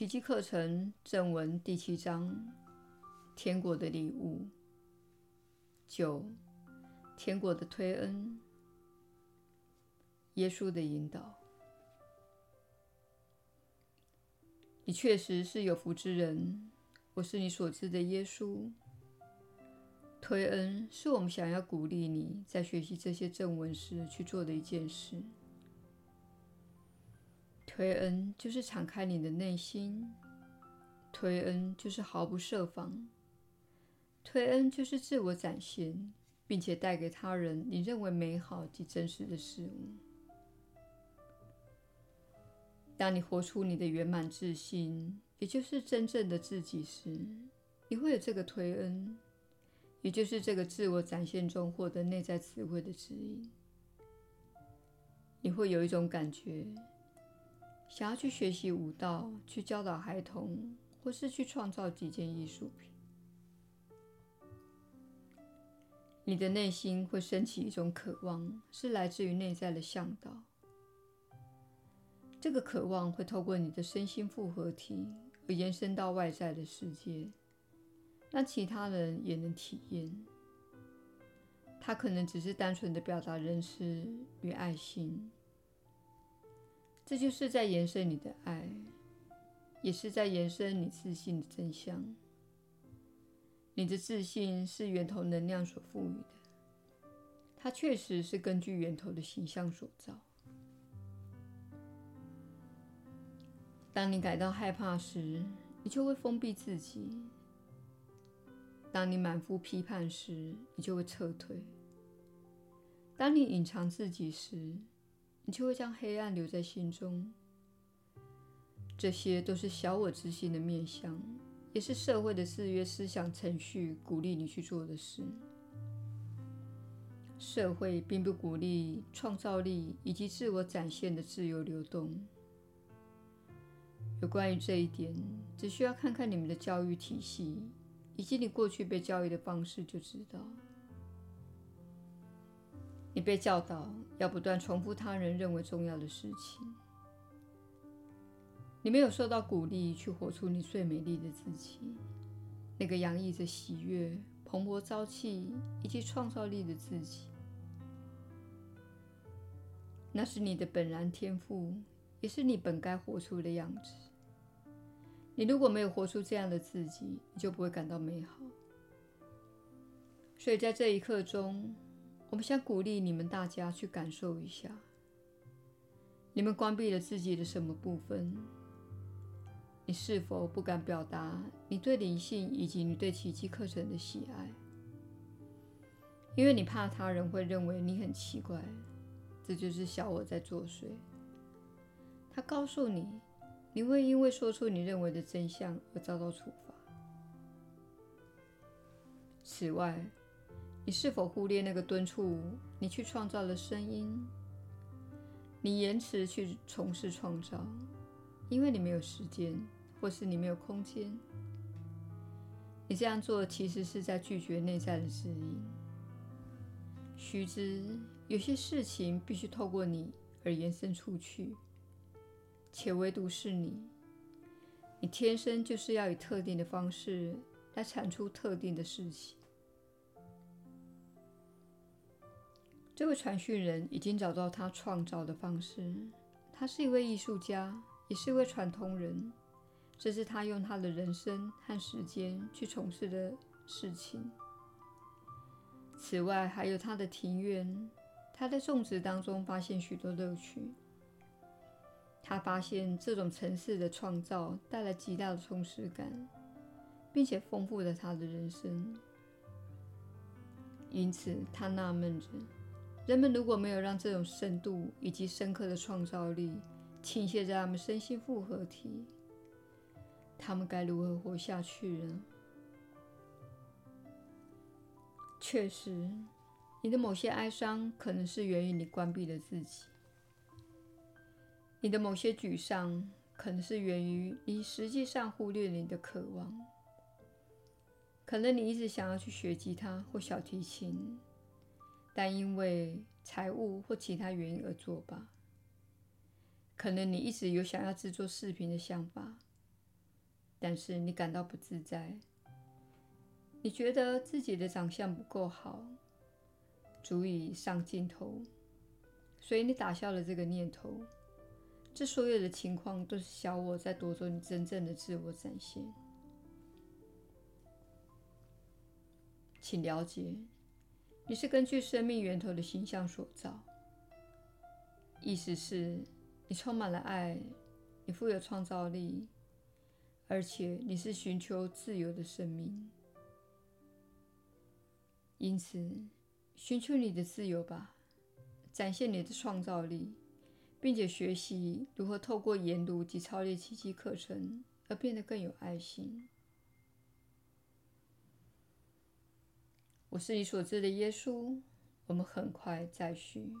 奇迹课程正文第七章：天国的礼物。九、天国的推恩。耶稣的引导。你确实是有福之人。我是你所知的耶稣。推恩是我们想要鼓励你在学习这些正文时去做的一件事。推恩就是敞开你的内心，推恩就是毫不设防，推恩就是自我展现，并且带给他人你认为美好及真实的事物。当你活出你的圆满自信，也就是真正的自己时，你会有这个推恩，也就是这个自我展现中获得内在智慧的指引。你会有一种感觉。想要去学习舞蹈，去教导孩童，或是去创造几件艺术品，你的内心会升起一种渴望，是来自于内在的向导。这个渴望会透过你的身心复合体而延伸到外在的世界，让其他人也能体验。它可能只是单纯的表达仁慈与爱心。这就是在延伸你的爱，也是在延伸你自信的真相。你的自信是源头能量所赋予的，它确实是根据源头的形象所造。当你感到害怕时，你就会封闭自己；当你满腹批判时，你就会撤退；当你隐藏自己时，你就会将黑暗留在心中。这些都是小我之心的面向，也是社会的制约思想程序鼓励你去做的事。社会并不鼓励创造力以及自我展现的自由流动。有关于这一点，只需要看看你们的教育体系以及你过去被教育的方式就知道。你被教导要不断重复他人认为重要的事情。你没有受到鼓励去活出你最美丽的自己，那个洋溢着喜悦、蓬勃朝气以及创造力的自己。那是你的本然天赋，也是你本该活出的样子。你如果没有活出这样的自己，你就不会感到美好。所以在这一刻中，我们想鼓励你们大家去感受一下，你们关闭了自己的什么部分？你是否不敢表达你对灵性以及你对奇迹课程的喜爱？因为你怕他人会认为你很奇怪，这就是小我在作祟。他告诉你，你会因为说出你认为的真相而遭到处罚。此外，你是否忽略那个敦促你去创造的声音？你延迟去从事创造，因为你没有时间，或是你没有空间。你这样做其实是在拒绝内在的指引。须知，有些事情必须透过你而延伸出去，且唯独是你。你天生就是要以特定的方式来产出特定的事情。这位传讯人已经找到他创造的方式。他是一位艺术家，也是一位传统人。这是他用他的人生和时间去从事的事情。此外，还有他的庭院。他在种植当中发现许多乐趣。他发现这种层次的创造带来极大的充实感，并且丰富了他的人生。因此，他纳闷着。人们如果没有让这种深度以及深刻的创造力倾泻在他们身心复合体，他们该如何活下去呢？确实，你的某些哀伤可能是源于你关闭了自己；你的某些沮丧可能是源于你实际上忽略了你的渴望。可能你一直想要去学吉他或小提琴。但因为财务或其他原因而作罢。可能你一直有想要制作视频的想法，但是你感到不自在。你觉得自己的长相不够好，足以上镜头，所以你打消了这个念头。这所有的情况都是小我在夺走你真正的自我展现。请了解，你是根据生命源头的形象所造，意思是，你充满了爱，你富有创造力，而且你是寻求自由的生命。因此，寻求你的自由吧，展现你的创造力。并且学习如何透过研读及操练奇迹课程而变得更有爱心。我是你所知的耶稣。我们很快再续。